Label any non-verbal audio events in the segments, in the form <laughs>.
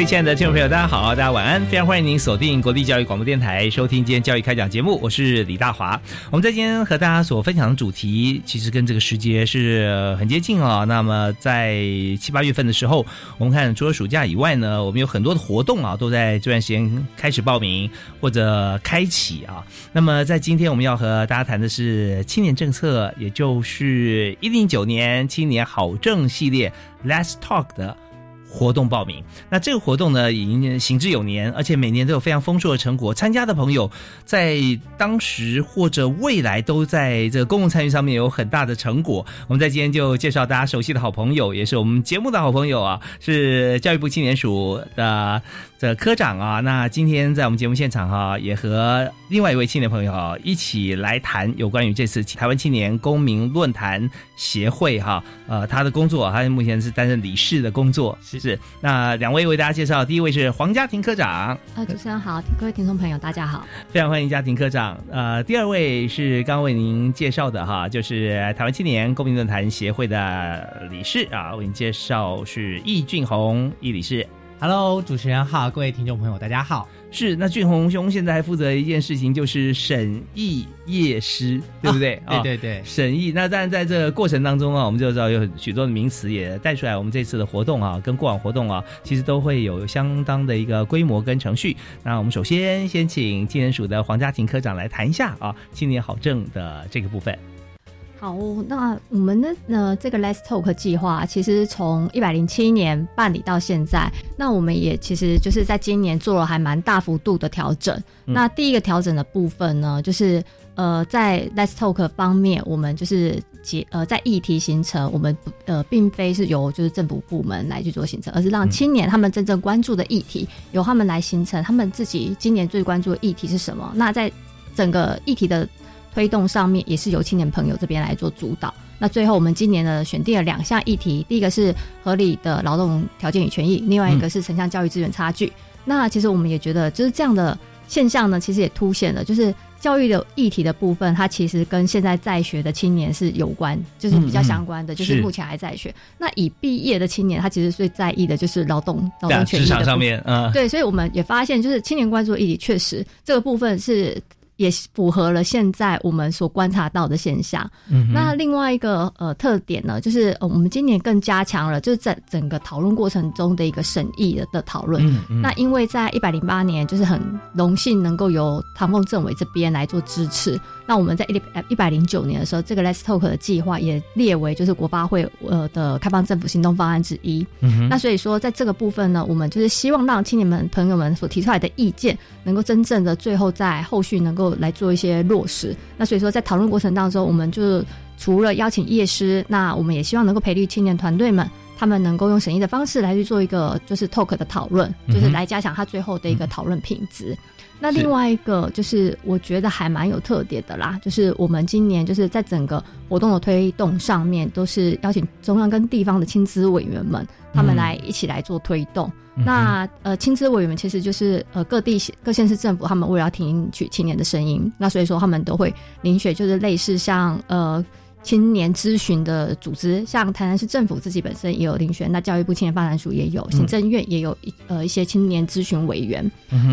位亲爱的听众朋友，大家好，大家晚安！非常欢迎您锁定国立教育广播电台，收听今天教育开讲节目，我是李大华。我们在今天和大家所分享的主题，其实跟这个时节是很接近啊。那么在七八月份的时候，我们看除了暑假以外呢，我们有很多的活动啊，都在这段时间开始报名或者开启啊。那么在今天我们要和大家谈的是青年政策，也就是一零九年青年好政系列 Let's Talk 的。活动报名，那这个活动呢已经行之有年，而且每年都有非常丰硕的成果。参加的朋友在当时或者未来都在这个公共参与上面有很大的成果。我们在今天就介绍大家熟悉的好朋友，也是我们节目的好朋友啊，是教育部青年署的这科长啊。那今天在我们节目现场哈，也和另外一位青年朋友啊一起来谈有关于这次台湾青年公民论坛协会哈，呃，他的工作，他目前是担任理事的工作是。是，那两位为大家介绍，第一位是黄家庭科长。呃，主持人好，各位听众朋友，大家好，非常欢迎家庭科长。呃，第二位是刚为您介绍的哈，就是台湾青年公民论坛协会的理事啊，为您介绍是易俊宏易理事。Hello，主持人好，各位听众朋友，大家好。是，那俊宏兄现在还负责一件事情，就是审议夜师，对不对？<laughs> 对对对，审议。那当然在这个过程当中啊，我们就知道有许多的名词也带出来。我们这次的活动啊，跟过往活动啊，其实都会有相当的一个规模跟程序。那我们首先先请青年署的黄家庭科长来谈一下啊，青年好证的这个部分。好，那我们的呃这个 Let's Talk 计划，其实从一百零七年办理到现在，那我们也其实就是在今年做了还蛮大幅度的调整。那第一个调整的部分呢，就是呃在 Let's Talk 方面，我们就是结呃在议题形成，我们呃并非是由就是政府部门来去做形成，而是让青年他们真正关注的议题，由他们来形成他们自己今年最关注的议题是什么。那在整个议题的推动上面也是由青年朋友这边来做主导。那最后我们今年呢选定了两项议题，第一个是合理的劳动条件与权益，另外一个是城乡教育资源差距。那其实我们也觉得，就是这样的现象呢，其实也凸显了，就是教育的议题的部分，它其实跟现在在学的青年是有关，就是比较相关的，就是目前还在学。那已毕业的青年，他其实最在意的就是劳动劳动权益上面，嗯，对，所以我们也发现，就是青年关注的议题，确实这个部分是。也符合了现在我们所观察到的现象。嗯那另外一个呃特点呢，就是呃我们今年更加强了，就是在整个讨论过程中的一个审议的讨论。那因为在一百零八年，就是很荣幸能够由唐凤政委这边来做支持。那我们在一一百零九年的时候，这个 Let's Talk 的计划也列为就是国发会呃的开放政府行动方案之一。那所以说，在这个部分呢，我们就是希望让青年们朋友们所提出来的意见，能够真正的最后在后续能够。来做一些落实，那所以说在讨论过程当中，我们就除了邀请业师，那我们也希望能够培育青年团队们，他们能够用审议的方式来去做一个就是 talk 的讨论，就是来加强他最后的一个讨论品质。那另外一个就是我觉得还蛮有特点的啦，就是我们今年就是在整个活动的推动上面，都是邀请中央跟地方的青资委员们，他们来一起来做推动。那呃，青资委员们其实就是呃各地各县市政府，他们为了要听取青年的声音，那所以说他们都会遴选就是类似像呃。青年咨询的组织，像台南市政府自己本身也有遴选，那教育部青年发展署也有，行政院也有一呃一些青年咨询委员，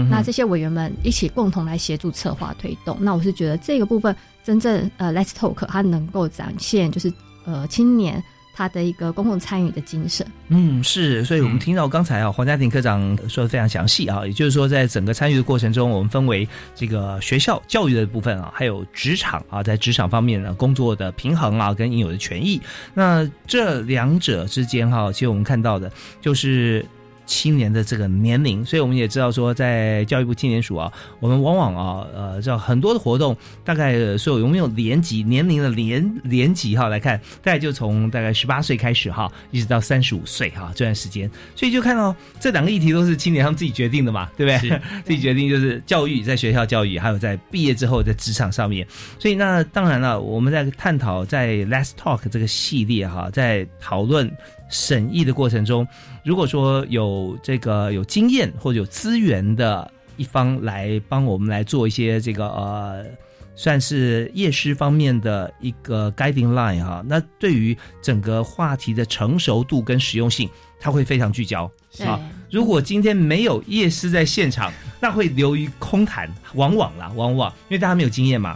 那这些委员们一起共同来协助策划推动。那我是觉得这个部分真正呃，Let's Talk 它能够展现就是呃青年。他的一个公共参与的精神。嗯，是，所以我们嗯听到刚才啊，黄家庭科长说的非常详细啊，也就是说，在整个参与的过程中，我们分为这个学校教育的部分啊，还有职场啊，在职场方面呢，工作的平衡啊，跟应有的权益，那这两者之间哈、其实我们看到的就是。青年的这个年龄，所以我们也知道说，在教育部青年署啊，我们往往啊，呃，知道很多的活动，大概呃所有有没有年级年龄的年年级哈来看，大概就从大概十八岁开始哈，一直到三十五岁哈这段时间，所以就看到这两个议题都是青年他们自己决定的嘛，对不对？是 <laughs> 自己决定就是教育，在学校教育，还有在毕业之后在职场上面。所以那当然了，我们在探讨在 Let's Talk 这个系列哈，在讨论审议的过程中，如果说有这个有经验或者有资源的一方来帮我们来做一些这个呃。算是夜师方面的一个 guiding line 哈，那对于整个话题的成熟度跟实用性，它会非常聚焦。啊，如果今天没有夜师在现场，那会流于空谈，往往啦，往往因为大家没有经验嘛。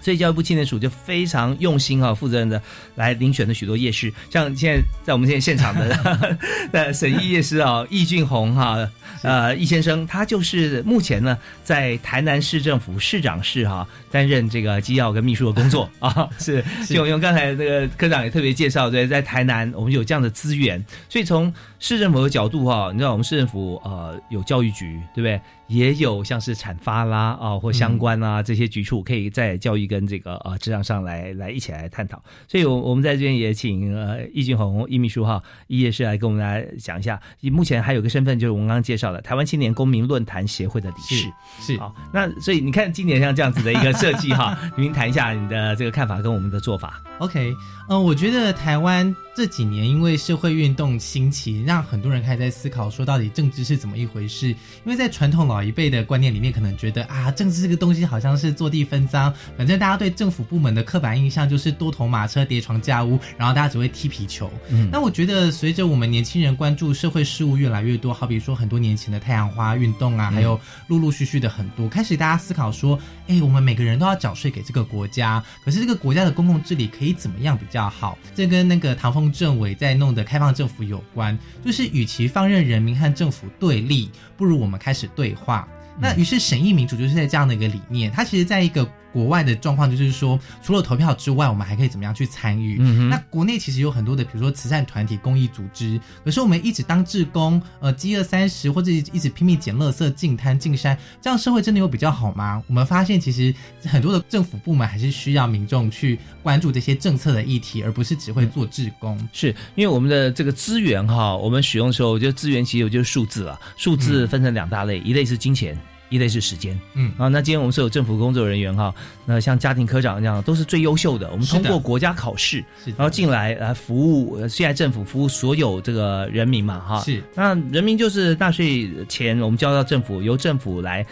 所以教育部青年署就非常用心啊，负责任的来遴选的许多夜市，像现在在我们现在现场的呃审议夜市啊，易俊宏哈、呃易先生，他就是目前呢在台南市政府市长室哈、担任这个机要跟秘书的工作啊，<laughs> 是用用刚才那个科长也特别介绍，对，在台南我们有这样的资源，所以从市政府的角度哈、你知道我们市政府呃有教育局对不对？也有像是产发啦啊或相关啊、这些局处，可以在教育跟这个呃职场上来来一起来探讨。所以，我我们在这边也请呃易俊宏易秘书哈易业师来跟我们来讲一下。目前还有个身份就是我们刚刚介绍的台湾青年公民论坛协会的理事。是好，那所以你看今年像这样子的一个设计哈，您谈一下你的这个看法跟我们的做法。OK，呃，我觉得台湾这几年因为社会运动兴起，让很多人开始在思考说，到底政治是怎么一回事？因为在传统老一辈的观念里面，可能觉得啊，政治这个东西好像是坐地分赃，反正大家对政府部门的刻板印象就是多头马车、叠床架屋，然后大家只会踢皮球。嗯那我觉得随着我们年轻人关注社会事务越来越多，好比说很多年前的太阳花运动啊，还有陆陆续续的很多，开始大家思考说，哎，我们每个人都要缴税给这个国家，可是这个国家的公共治理可以怎么样比较好？这跟那个唐凤政委在弄的开放政府有关，就是与其放任人民和政府对立，不如我们开始对话。那于是审议民主就是在这样的一个理念，它其实在一个国外的状况就是说，除了投票之外，我们还可以怎么样去参与？嗯哼那国内其实有很多的，比如说慈善团体、公益组织，可是我们一直当志工，呃，饥饿三十，或者一直拼命捡垃圾、进滩、进山，这样社会真的有比较好吗？我们发现其实很多的政府部门还是需要民众去关注这些政策的议题，而不是只会做志工。是因为我们的这个资源哈，我们使用的时候，我觉得资源其实就是数字啊，数字分成两大类，一类是金钱。一类是时间，嗯。啊，那今天我们所有政府工作人员哈，那像家庭科长这样都是最优秀的，我们通过国家考试，然后进来来服务，呃现在政府服务所有这个人民嘛哈，是。那人民就是纳税钱，我们交到政府，由政府来。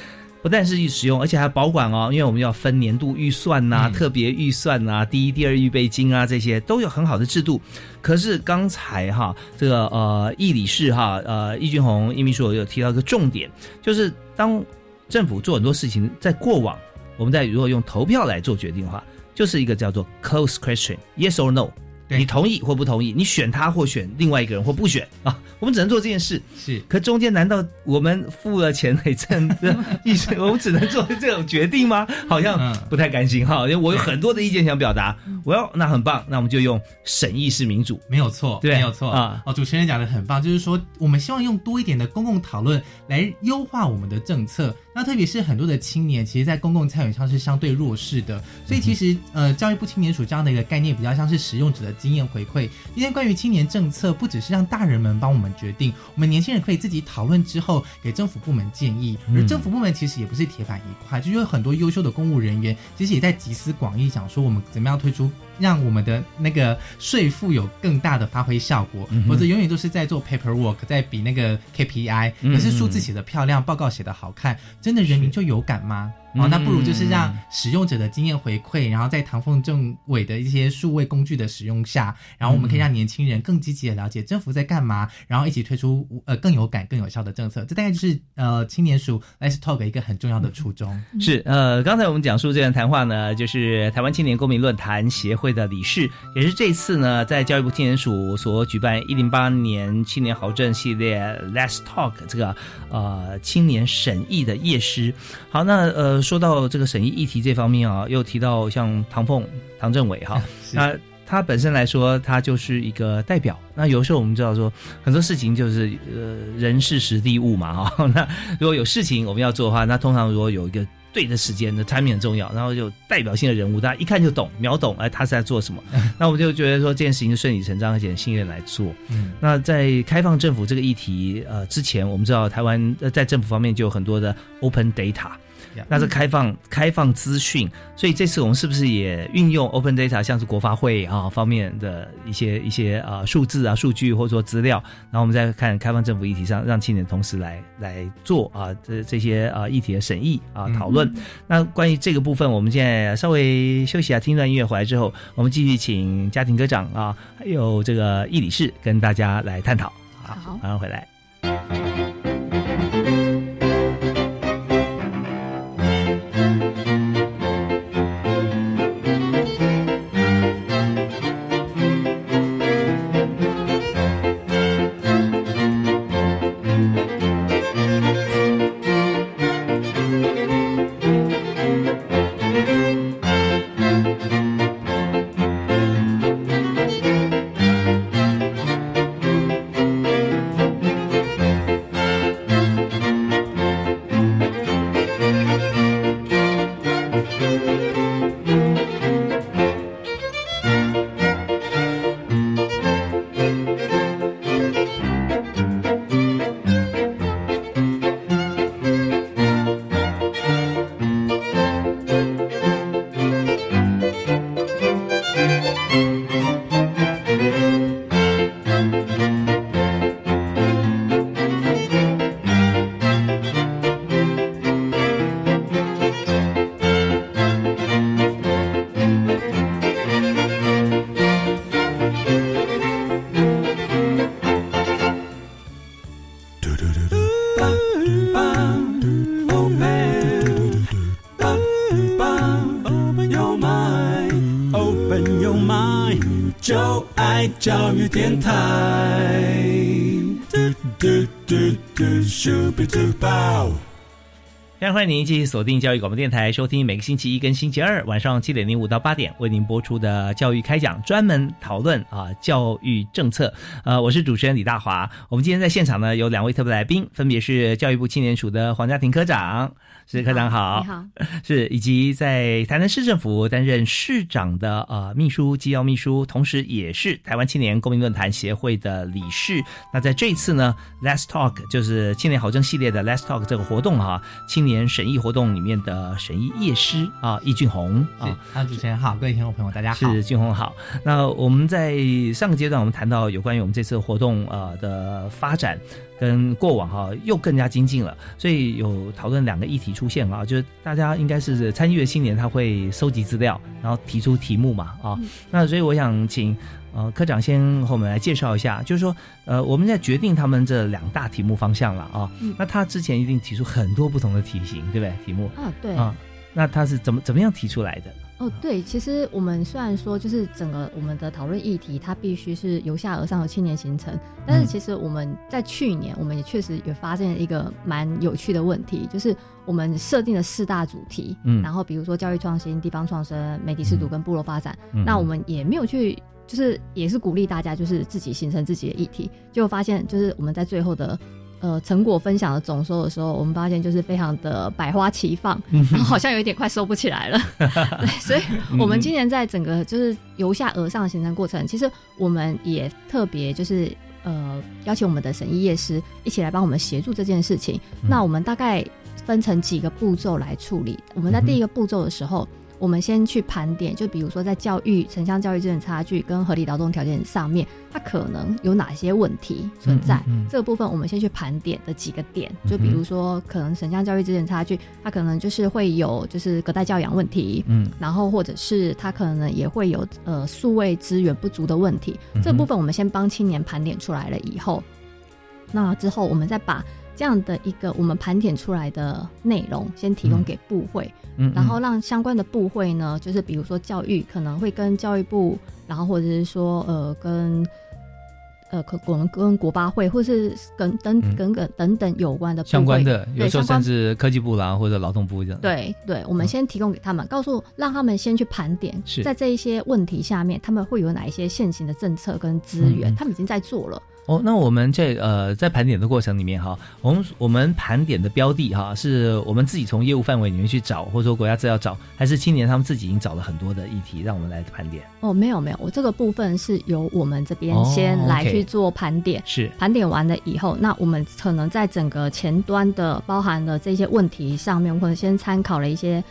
不但是使用，而且还保管哦，因为我们要分年度预算呐、嗯。特别预算呐、第一、第二预备金啊，这些都有很好的制度。可是刚才哈，这个呃，易理事哈，呃，易俊宏易秘书有提到一个重点，就是当政府做很多事情，在过往我们在如果用投票来做决定的话，就是一个叫做 close question，yes or no，你同意或不同意，你选他或选另外一个人或不选啊，<laughs> 我们只能做这件事。是可中间难道我们付了钱给政的意思，<laughs> 我们只能做这种决定吗？好像嗯不太甘心哈，因为我有很多的意见想表达，我要那很棒，那我们就用审议式民主。没有错，对没有错啊哦，主持人讲的很棒，就是说我们希望用多一点的公共讨论来优化我们的政策。那特别是很多的青年，其实，在公共参与上是相对弱势的，所以其实呃，教育部青年署这样的一个概念，比较像是使用者的经验回馈。今天关于青年政策，不只是让大人们帮我们决定，我们年轻人可以自己讨论之后，给政府部门建议。而嗯政府部门其实也不是铁板一块，就有很多优秀的公务人员，其实也在集思广益，想说我们怎么样推出让我们的那个税负有更大的发挥效果，嗯否则永远都是在做 paperwork，在比那个 KPI，嗯可是数字写的漂亮，报告写的好看，真的人民就有感吗？哦，那不如就是让使用者的经验回馈，然后在唐凤政委的一些数位工具的使用下，然后我们可以让年轻人更积极的了解政府在干嘛，然后一起推出呃更有感、更有效的政策。这大概就是呃青年署 Let's Talk 一个很重要的初衷。是呃，刚才我们讲述这段谈话呢，就是台湾青年公民论坛协会会的理事，也是这次呢在教育部青年署所举办一零八年青年豪政系列 Let's Talk 这个呃青年审议的夜师。好，那呃说到这个审议议题这方面啊，又提到像唐凤、唐政伟哈，<laughs> 那。他本身来说，他就是一个代表。那有时候我们知道说，很多事情就是呃人事实地物嘛哈。<laughs> 那如果有事情我们要做的话，那通常如果有一个对的时间的 timing 很重要，然后有代表性的人物，大家一看就懂，秒懂，哎，他是在做什么。<laughs> 那我们就觉得说，这件事情顺理成章，而且信任来做。嗯。那在开放政府这个议题呃之前，我们知道台湾在政府方面就有很多的 open data。那是开放开放资讯，所以这次我们是不是也运用 Open Data，像是国发会啊方面的一些一些啊数字啊数据或者说资料，然后我们再看开放政府议题上，让青年同时来来做啊这这些啊议题的审议啊讨论。那关于这个部分，我们现在稍微休息一下，听一段音乐回来之后，我们继续请家庭科长啊，还有这个易理事跟大家来探讨。好，马上回来。电台。非常欢迎您继续锁定教育广播电台，收听每个星期一跟星期二晚上七点零五到八点为您播出的教育开讲，专门讨论啊教育政策。呃，我是主持人李大华。我们今天在现场呢有两位特别来宾，分别是教育部青年署的黄家庭科长。是科长好，你好，<laughs> 是以及在台南市政府担任市长的呃秘书机要秘书，同时也是台湾青年公民论坛协会的理事。那在这一次呢，Let's Talk 就是青年好政系列的 Let's Talk 这个活动哈，青年审议活动里面的审议业师啊，易俊宏啊，啊，主持人好，各位听众朋友大家好，是俊宏好。那我们在上个阶段我们谈到有关于我们这次活动呃的发展。跟过往哈又更加精进了，所以有讨论两个议题出现啊，就是大家应该是参与的青年他会收集资料，然后提出题目嘛啊，那所以我想请呃科长先和我们来介绍一下，就是说呃我们在决定他们这两大题目方向了啊，那他之前一定提出很多不同的题型，对不对？题目。啊对。啊，那他是怎么怎么样提出来的？哦，对，其实我们虽然说就是整个我们的讨论议题，它必须是由下而上的青年形成，但是其实我们在去年，我们也确实也发现一个蛮有趣的问题，就是我们设定了四大主题，嗯，然后比如说教育创新、地方创生、媒体视读跟部落发展，那我们也没有去，就是也是鼓励大家就是自己形成自己的议题，就发现就是我们在最后的。呃，成果分享的总收的时候，我们发现就是非常的百花齐放，然后好像有一点快收不起来了。<laughs> 对，所以我们今年在整个就是由下而上的形成过程，其实我们也特别就是呃邀请我们的审议业师一起来帮我们协助这件事情。那我们大概分成几个步骤来处理。我们在第一个步骤的时候。我们先去盘点，就比如说在教育城乡教育资源差距跟合理劳动条件上面，它可能有哪些问题存在？这个部分我们先去盘点的几个点，就比如说可能城乡教育资源差距，它可能就是会有就是隔代教养问题，嗯，然后或者是它可能也会有呃数位资源不足的问题。这部分我们先帮青年盘点出来了以后，那之后我们再把。这样的一个我们盘点出来的内容，先提供给部会，嗯，然后让相关的部会呢，就是比如说教育可能会跟教育部，然后或者是说呃跟。呃，可我们跟国八会，或是跟等等等等等有关的相关的，有时候甚至科技部啦或者劳动部这样。对对，我们先提供给他们，告诉让他们先去盘点，是在这一些问题下面，他们会有哪一些现行的政策跟资源，嗯他们已经在做了。哦，那我们这呃在盘点的过程里面哈，我们我们盘点的标的哈，是我们自己从业务范围里面去找，或者说国家资料找，还是青年他们自己已经找了很多的议题，让我们来盘点？哦，没有没有，我这个部分是由我们这边哦先来去做盘点。是，盘点完了以后，那我们可能在整个前端的包含了这些问题上面，我可能先参考了一些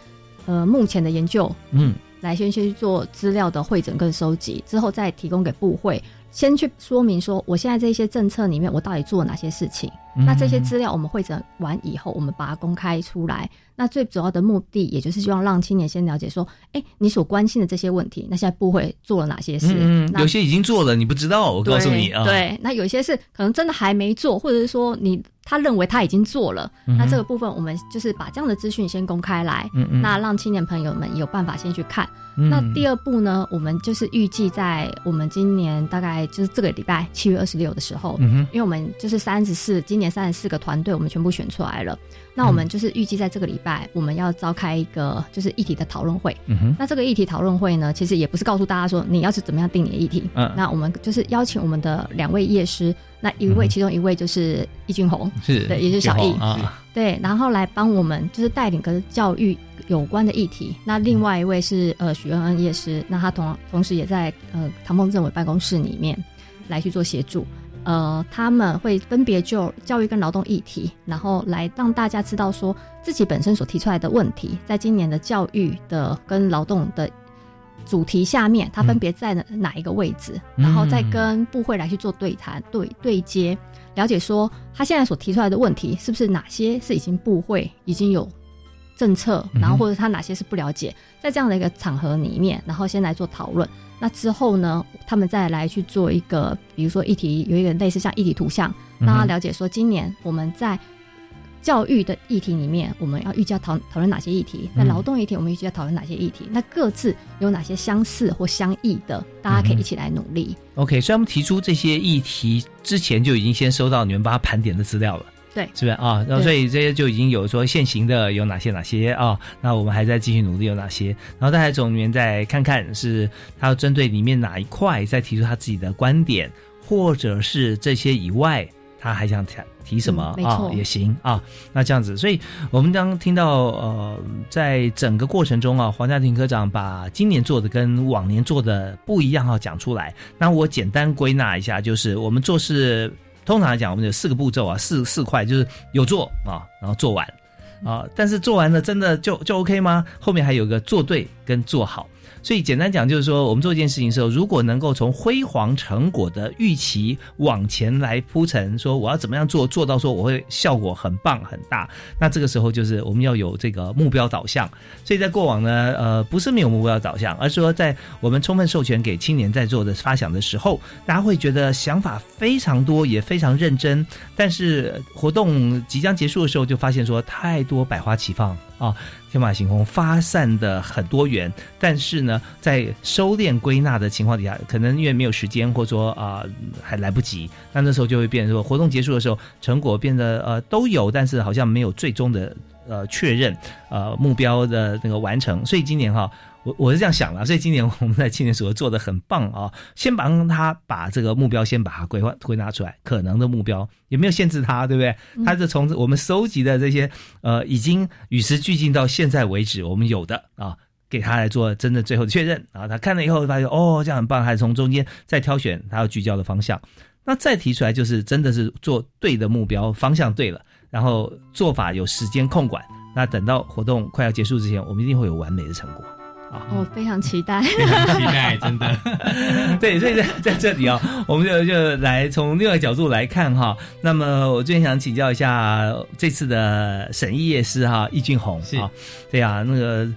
呃目前的研究，嗯来先去做资料的会诊跟收集，之后再提供给部会，先去说明说我现在这些政策里面我到底做了哪些事情。嗯那这些资料我们会诊完以后，我们把它公开出来。那最主要的目的，也就是希望让青年先了解说，哎，你所关心的这些问题，那现在部会做了哪些事？嗯，那有些已经做了，你不知道，我告诉你啊，，对，那有些是可能真的还没做，或者是说你他认为他已经做了，嗯那这个部分我们就是把这样的资讯先公开来，嗯嗯那让青年朋友们有办法先去看。嗯那第二步呢，我们就是预计在我们今年大概就是这个礼拜七月二十六的时候，嗯，因为我们就是三十四，今年三十四个团队，我们全部选出来了。那我们就是预计在这个礼拜，我们要召开一个就是议题的讨论会。嗯哼，那这个议题讨论会呢，其实也不是告诉大家说你要是怎么样定你的议题，嗯那我们就是邀请我们的两位业师，那一位、嗯其中一位就是易俊宏，是，对也是小易啊，对，然后来帮我们就是带领跟教育有关的议题。那另外一位是呃许恩恩业师，那他同同时也在呃唐凤政委办公室里面来去做协助。呃，他们会分别就教育跟劳动议题，然后来让大家知道说自己本身所提出来的问题，在今年的教育的跟劳动的主题下面，它分别在哪哪一个位置，嗯。然后再跟部会来去做对谈、对对接，了解说他现在所提出来的问题是不是哪些是已经部会已经有政策，然后或者他哪些是不了解，在这样的一个场合里面，然后先来做讨论。那之后呢，他们再来去做一个，比如说议题有一个类似像议题图像，嗯让他了解说今年我们在教育的议题里面，我们要预计要讨讨论哪些议题；在嗯劳动议题，我们预计要讨论哪些议题。那各自有哪些相似或相异的，大家可以一起来努力。OK，所以他们提出这些议题之前就已经先收到你们帮他盘点的资料了。对是不是啊？然后所以这些就已经有说现行的有哪些哪些啊？那我们还在继续努力有哪些？然后再来从里面再看看是他要针对里面哪一块再提出他自己的观点，或者是这些以外他还想提提什么、啊也行啊。那这样子，所以我们刚听到呃，在整个过程中啊，黄家庭科长把今年做的跟往年做的不一样啊讲出来。那我简单归纳一下，就是我们做事通常来讲，我们有四个步骤啊，四四块，就是有做啊，然后做完啊，但是做完了真的就就 OK 吗？后面还有个做对跟做好。所以简单讲就是说，我们做一件事情的时候，如果能够从辉煌成果的预期往前来铺陈，说我要怎么样做，做到说我会效果很棒很大，那这个时候就是我们要有这个目标导向。所以在过往呢，呃，不是没有目标导向，而是说在我们充分授权给青年在做的发想的时候，大家会觉得想法非常多，也非常认真，但是活动即将结束的时候，就发现说太多百花齐放啊。天马行空，发散的很多元，但是呢，在收敛归纳的情况底下，可能因为没有时间，或者说啊、还来不及，那那时候就会变说，活动结束的时候，成果变得呃都有，但是好像没有最终的呃确认呃目标的那个完成，所以今年哈。我我是这样想的，所以今年我们在青年所做的很棒啊！先帮他把这个目标先把它规划归纳出来，可能的目标也没有限制他，对不对？他是从我们收集的这些呃，已经与时俱进到现在为止我们有的啊，给他来做真的最后的确认啊。他看了以后发现哦，这样很棒，还是从中间再挑选他要聚焦的方向。那再提出来就是真的是做对的目标方向对了，然后做法有时间控管。那等到活动快要结束之前，我们一定会有完美的成果。啊，我非常期待。非常期待，真的。<laughs> 对，所以在在这里啊、我们就就来从另外一角度来看哈。那么我最近想请教一下这次的审议夜师哈，易俊宏是啊，对啊，那个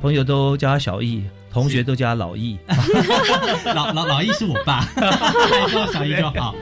朋友都叫他小易，同学都叫他老易。<laughs> 老老老易是我爸，叫小易就好。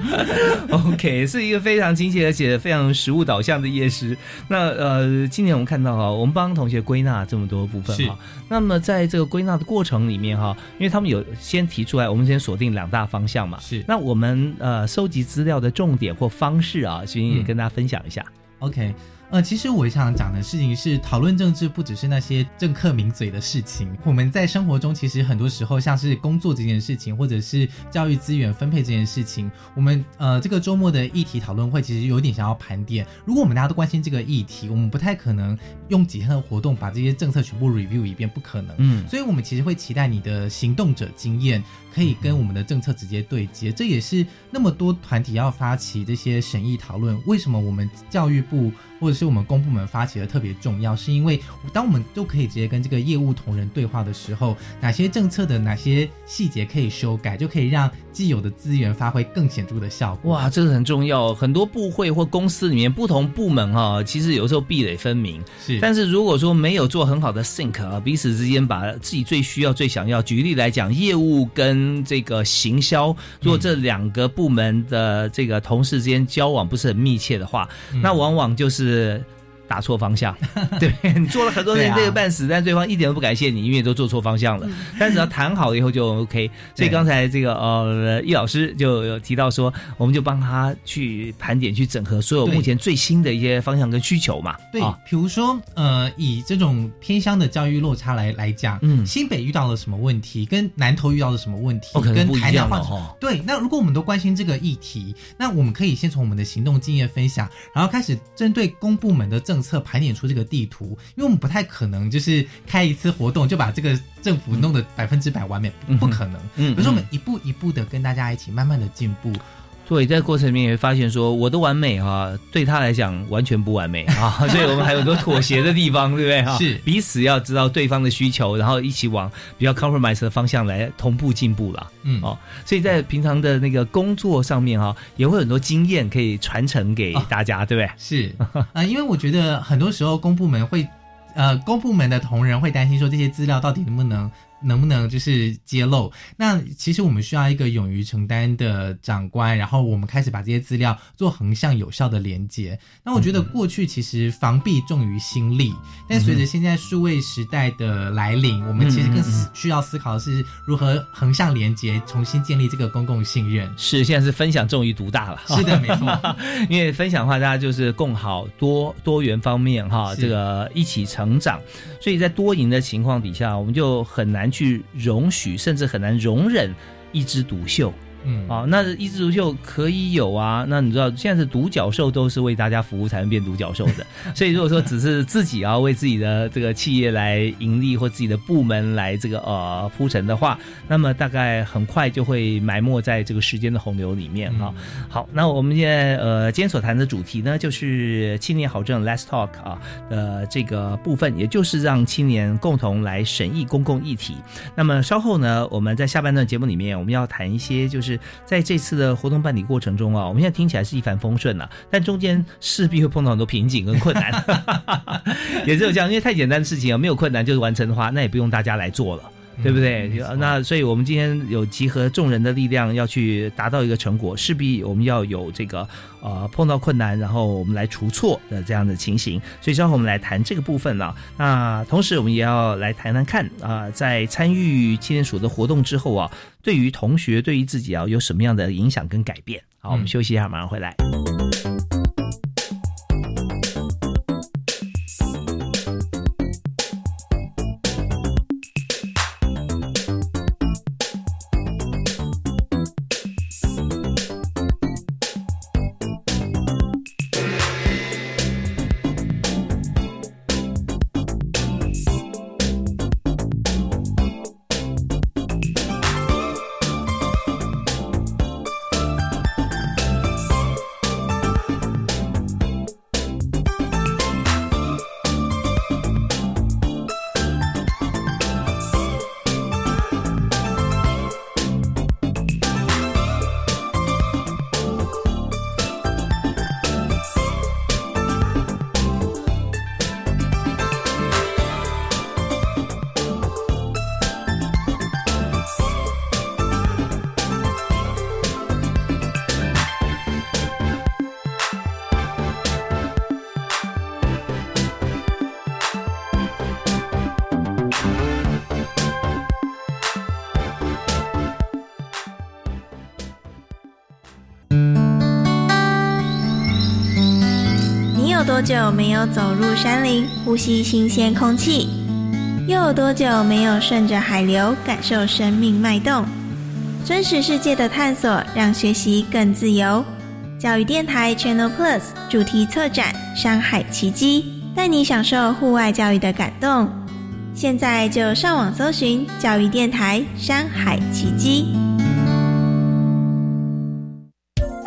OK，是一个非常亲切而且非常实务导向的夜市。那呃，今年我们看到哈，我们帮同学归纳这么多部分哈。那么在这个归纳的过程里面哈，因为他们有先提出来，我们先锁定两大方向嘛。是。那我们呃收集资料的重点或方式啊，先也跟大家分享一下。OK。呃，其实我想讲的事情是，讨论政治不只是那些政客名嘴的事情。我们在生活中，其实很多时候，像是工作这件事情，或者是教育资源分配这件事情，我们呃这个周末的议题讨论会，其实有点想要盘点。如果我们大家都关心这个议题，我们不太可能用几天的活动把这些政策全部 review 一遍，不可能。嗯，所以我们其实会期待你的行动者经验可以跟我们的政策直接对接。这也是那么多团体要发起这些审议讨论，为什么我们教育部？或者是我们公部门发起的特别重要，是因为当我们都可以直接跟这个业务同仁对话的时候，哪些政策的哪些细节可以修改，就可以让既有的资源发挥更显著的效果。哇，这个很重要。很多部会或公司里面不同部门哈、啊，其实有时候壁垒分明。是，但是如果说没有做很好的 sync 啊，彼此之间把自己最需要、最想要，举例来讲，业务跟这个行销，如果这两个部门的这个同事之间交往不是很密切的话，嗯、那往往就是。是打错方向，<laughs> 对你做了很多年累个半死，啊、但对方一点都不感谢你，因为都做错方向了。嗯、但只要谈好了以后就 OK。所以刚才这个呃易老师就有提到说，我们就帮他去盘点、去整合所有目前最新的一些方向跟需求嘛。对，啊、比如说呃，以这种偏乡的教育落差来来讲，嗯，新北遇到了什么问题，跟南投遇到了什么问题，哦、跟台南话哦。对，那如果我们都关心这个议题，那我们可以先从我们的行动经验分享，然后开始针对公部门的政策盘点出这个地图，因为我们不太可能就是开一次活动就把这个政府弄得百分之百完美，嗯、不可能。嗯，可是我们一步一步的跟大家一起慢慢的进步。对，在过程里面也会发现说，我的完美哈、啊，对他来讲完全不完美 <laughs> 啊，所以我们还有很多妥协的地方，对不对哈？是彼此要知道对方的需求，然后一起往比较 compromise 的方向来同步进步了。嗯，哦，所以在平常的那个工作上面哈、啊，也会很多经验可以传承给大家，哦、对不对？是啊、呃，因为我觉得很多时候公部门会，呃，公部门的同仁会担心说这些资料到底能不能。能不能就是揭露？那其实我们需要一个勇于承担的长官，然后我们开始把这些资料做横向有效的连接。那我觉得过去其实防弊重于心力，但随着现在数位时代的来临，我们其实更需要思考的是如何横向连接，重新建立这个公共信任。是，现在是分享重于独大了。是的，没错。<laughs> 因为分享的话，大家就是共好多多元方面哈，这个一起成长。所以在多赢的情况底下，我们就很难。去容许，甚至很难容忍一枝独秀。嗯，啊，那一枝独秀可以有啊。那你知道，现在是独角兽都是为大家服务才能变独角兽的。<laughs> 所以如果说只是自己啊为自己的这个企业来盈利，或自己的部门来这个呃铺陈的话，那么大概很快就会埋没在这个时间的洪流里面啊。嗯、好，那我们现在呃今天所谈的主题呢，就是青年好政 Let's Talk 啊的这个部分，也就是让青年共同来审议公共议题。那么稍后呢，我们在下半段节目里面，我们要谈一些就是。在这次的活动办理过程中啊，我们现在听起来是一帆风顺啊，但中间势必会碰到很多瓶颈跟困难，<laughs> 也只有这样，因为太简单的事情啊，没有困难就是完成的话，那也不用大家来做了。对不对？嗯、那所以我们今天有集合众人的力量，要去达到一个成果，势必我们要有这个呃碰到困难，然后我们来除错的这样的情形。所以稍后我们来谈这个部分了。那同时我们也要来谈谈看啊、呃，在参与青年署的活动之后啊，对于同学、对于自己啊，有什么样的影响跟改变？好，我们休息一下，马上回来。有多久没有走入山林，呼吸新鲜空气？又有多久没有顺着海流，感受生命脉动？真实世界的探索，让学习更自由。教育电台 Channel Plus 主题策展《山海奇迹》，带你享受户外教育的感动。现在就上网搜寻教育电台《山海奇迹》。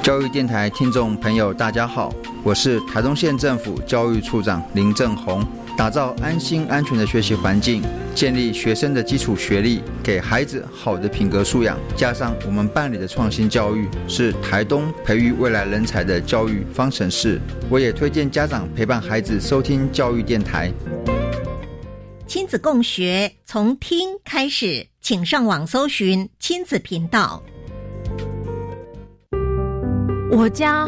教育电台听众朋友，大家好，我是台东县政府教育处长林正宏。打造安心安全的学习环境，建立学生的基础学历，给孩子好的品格素养，加上我们办理的创新教育，是台东培育未来人才的教育方程式。我也推荐家长陪伴孩子收听教育电台，亲子共学从听开始，请上网搜寻亲子频道。我家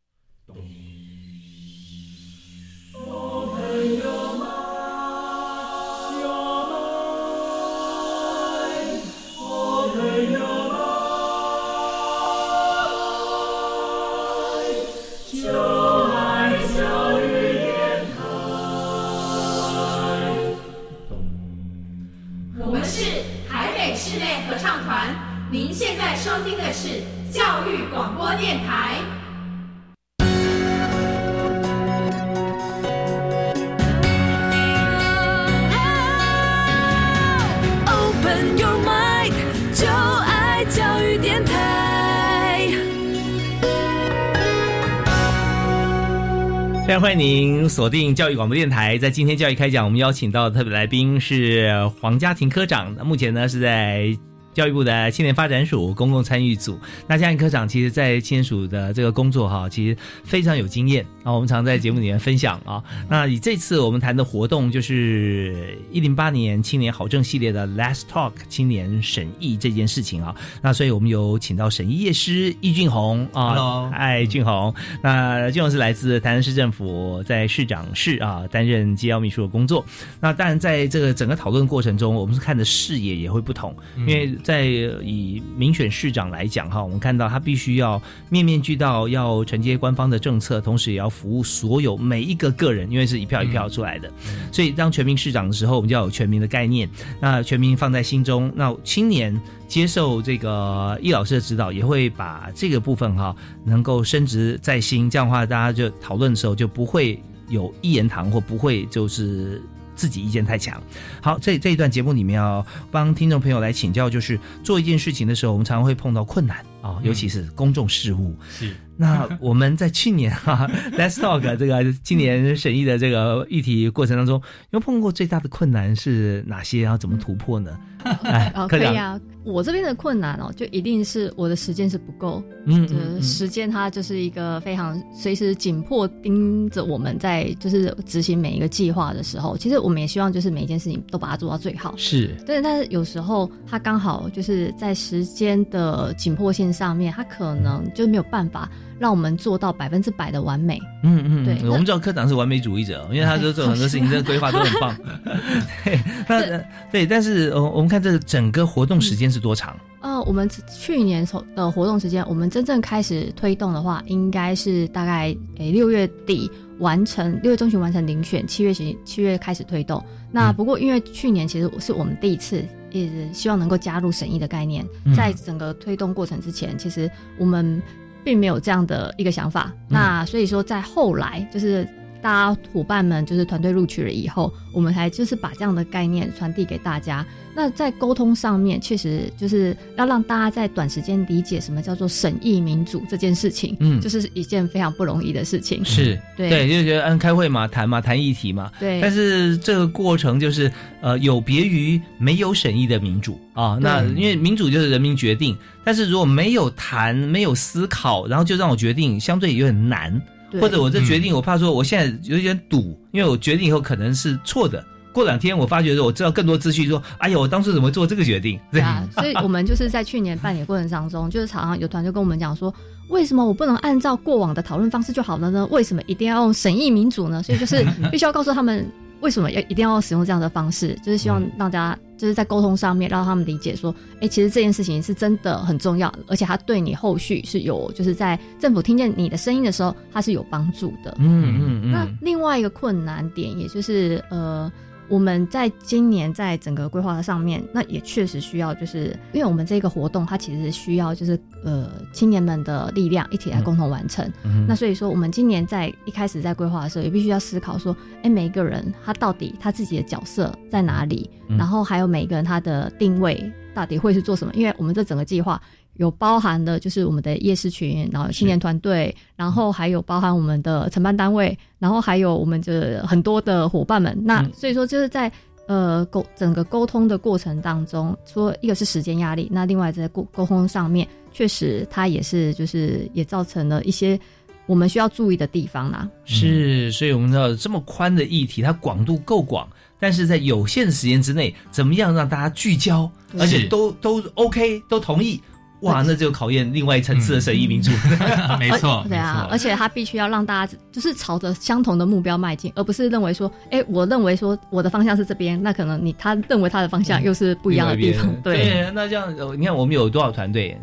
非常欢迎您锁定教育广播电台，在今天教育开讲，我们邀请到的特别来宾是黄家庭科长，那目前呢是在。教育部的青年发展署公共参与组，那嘉颖科长其实，在青年署的这个工作哈，其实非常有经验啊。我们常在节目里面分享啊。那以这次我们谈的活动，就是一零八年青年好政系列的 Last Talk 青年审议这件事情啊。那所以我们有请到审议业师易俊宏啊，Hello，嗨，俊宏。那俊宏是来自台南市政府，在市长室啊担任机要秘书的工作。那当然，在这个整个讨论过程中，我们是看的视野也会不同，因为。在以民选市长来讲哈，我们看到他必须要面面俱到，要承接官方的政策，同时也要服务所有每一个个人，因为是一票一票出来的。所以当全民市长的时候，我们就要有全民的概念，那全民放在心中。那青年接受这个易老师的指导，也会把这个部分哈能够升职在心。这样的话，大家就讨论的时候就不会有一言堂，或不会就是。自己意见太强。好，这这一段节目里面要帮听众朋友来请教，就是做一件事情的时候，我们常常会碰到困难啊，尤其是公众事务。是。那我们在去年哈，<laughs> Let's Talk 这个今年审议的这个议题过程当中，有碰过最大的困难是哪些？然后怎么突破呢？<laughs> 哎，可以啊。我这边的困难哦，就一定是我的时间是不够。嗯，时间它就是一个非常随时紧迫盯着我们在就是执行每一个计划的时候，其实我们也希望就是每一件事情都把它做到最好。是，对。但是有时候它刚好就是在时间的紧迫性上面，它可能就没有办法。让我们做到百分之百的完美。嗯嗯，对，我们知道科长是完美主义者，因为他说做很多事情，这个规划都很棒。<laughs> 对，那对，但是我，我们看这个整个活动时间是多长？呃，我们去年的活动时间，我们真正开始推动的话，应该是大概诶六月底完成，六月中旬完成遴选，七月七七月开始推动。那不过因为去年其实是我们第一次，也希望能够加入审议的概念，在整个推动过程之前，其实我们。并没有这样的一个想法，那所以说在后来就是大家伙伴们就是团队录取了以后，我们才就是把这样的概念传递给大家。那在沟通上面，确实就是要让大家在短时间理解什么叫做审议民主这件事情，嗯，就是一件非常不容易的事情。是对，对，就觉得嗯，开会嘛，谈嘛，谈议题嘛，对。但是这个过程就是呃，有别于没有审议的民主啊。那因为民主就是人民决定，但是如果没有谈，没有思考，然后就让我决定，相对有点难。或者我这决定，我怕说我现在有点赌，因为我决定以后可能是错的。过两天我发觉说，我知道更多资讯，说，哎呀，我当初怎么做这个决定？对啊，<laughs> 所以我们就是在去年办理过程当中，就是常常有团队跟我们讲说，为什么我不能按照过往的讨论方式就好了呢？为什么一定要用审议民主呢？所以就是必须要告诉他们，为什么要一定要使用这样的方式，就是希望大家就是在沟通上面让他们理解说，哎，其实这件事情是真的很重要，而且它对你后续是有，就是在政府听见你的声音的时候，它是有帮助的。嗯嗯嗯。那另外一个困难点，也就是呃。我们在今年在整个规划上面，那也确实需要，就是因为我们这个活动，它其实需要就是呃青年们的力量一起来共同完成。那所以说，我们今年在一开始在规划的时候，也必须要思考说，哎，每一个人他到底他自己的角色在哪里，然后还有每一个人他的定位到底会是做什么？因为我们这整个计划。有包含的，就是我们的夜市群，然后青年团队，然后还有包含我们的承办单位，然后还有我们的很多的伙伴们。那所以说，就是在呃沟整个沟通的过程当中，说一个是时间压力，那另外在沟沟通上面，确实它也是就是也造成了一些我们需要注意的地方啦。是，所以我们知道这么宽的议题，它广度够广，但是在有限的时间之内，怎么样让大家聚焦，而且都都 OK，都同意。哇，那就考验另外一层次的审议民主，<laughs> 没错，对啊，而且他必须要让大家就是朝着相同的目标迈进，而不是认为说，哎，我认为说我的方向是这边，那可能你他认为他的方向又是不一样的地方，对。那这样，你看我们有多少团队？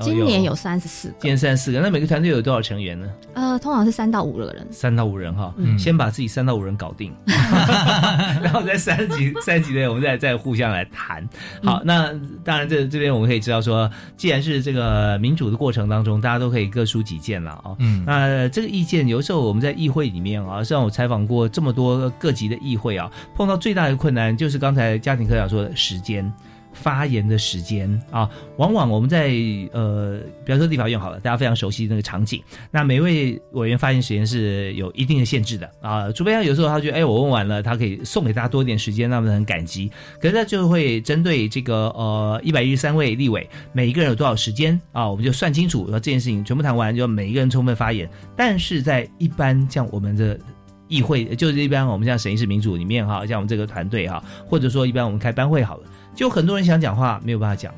今年有三十四，今年三十四个，那每个团队有多少成员呢？呃，通常是三到五个人，三到五人哈，先把自己三到五人搞定，<laughs> 然后在三级三级内，我们再再互相来谈。好，那当然这这边我们可以知道说，既然是这个民主的过程当中，大家都可以各抒己见了啊。嗯，那这个意见有时候我们在议会里面啊，像我采访过这么多各级的议会啊，碰到最大的困难就是刚才家庭科长说的时间。发言的时间啊，往往我们在呃，比方说立法院好了，大家非常熟悉那个场景。那每位委员发言时间是有一定的限制的啊，除非他有时候他觉得，哎，我问完了，他可以送给大家多一点时间，那么很感激。可是他就会针对这个呃一百一十三位立委，每一个人有多少时间啊，我们就算清楚，然后这件事情全部谈完，就每一个人充分发言。但是在一般像我们的议会，就是一般我们像审议式民主里面哈，像我们这个团队哈，或者说一般我们开班会好了。就很多人想讲话，没有办法讲。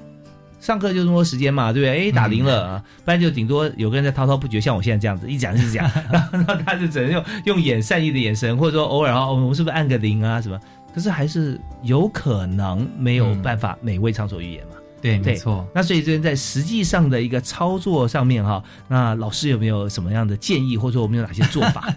上课就这么多时间嘛，对不对？哎，打铃了啊，不然就顶多有个人在滔滔不绝，像我现在这样子一讲一直讲，<laughs> 然后他就只能用用眼善意的眼神，或者说偶尔啊，我们是不是按个铃啊什么？可是还是有可能没有办法每位畅所欲言嘛。对，没错。那所以这边在实际上的一个操作上面哈，那老师有没有什么样的建议，或者说我们有哪些做法？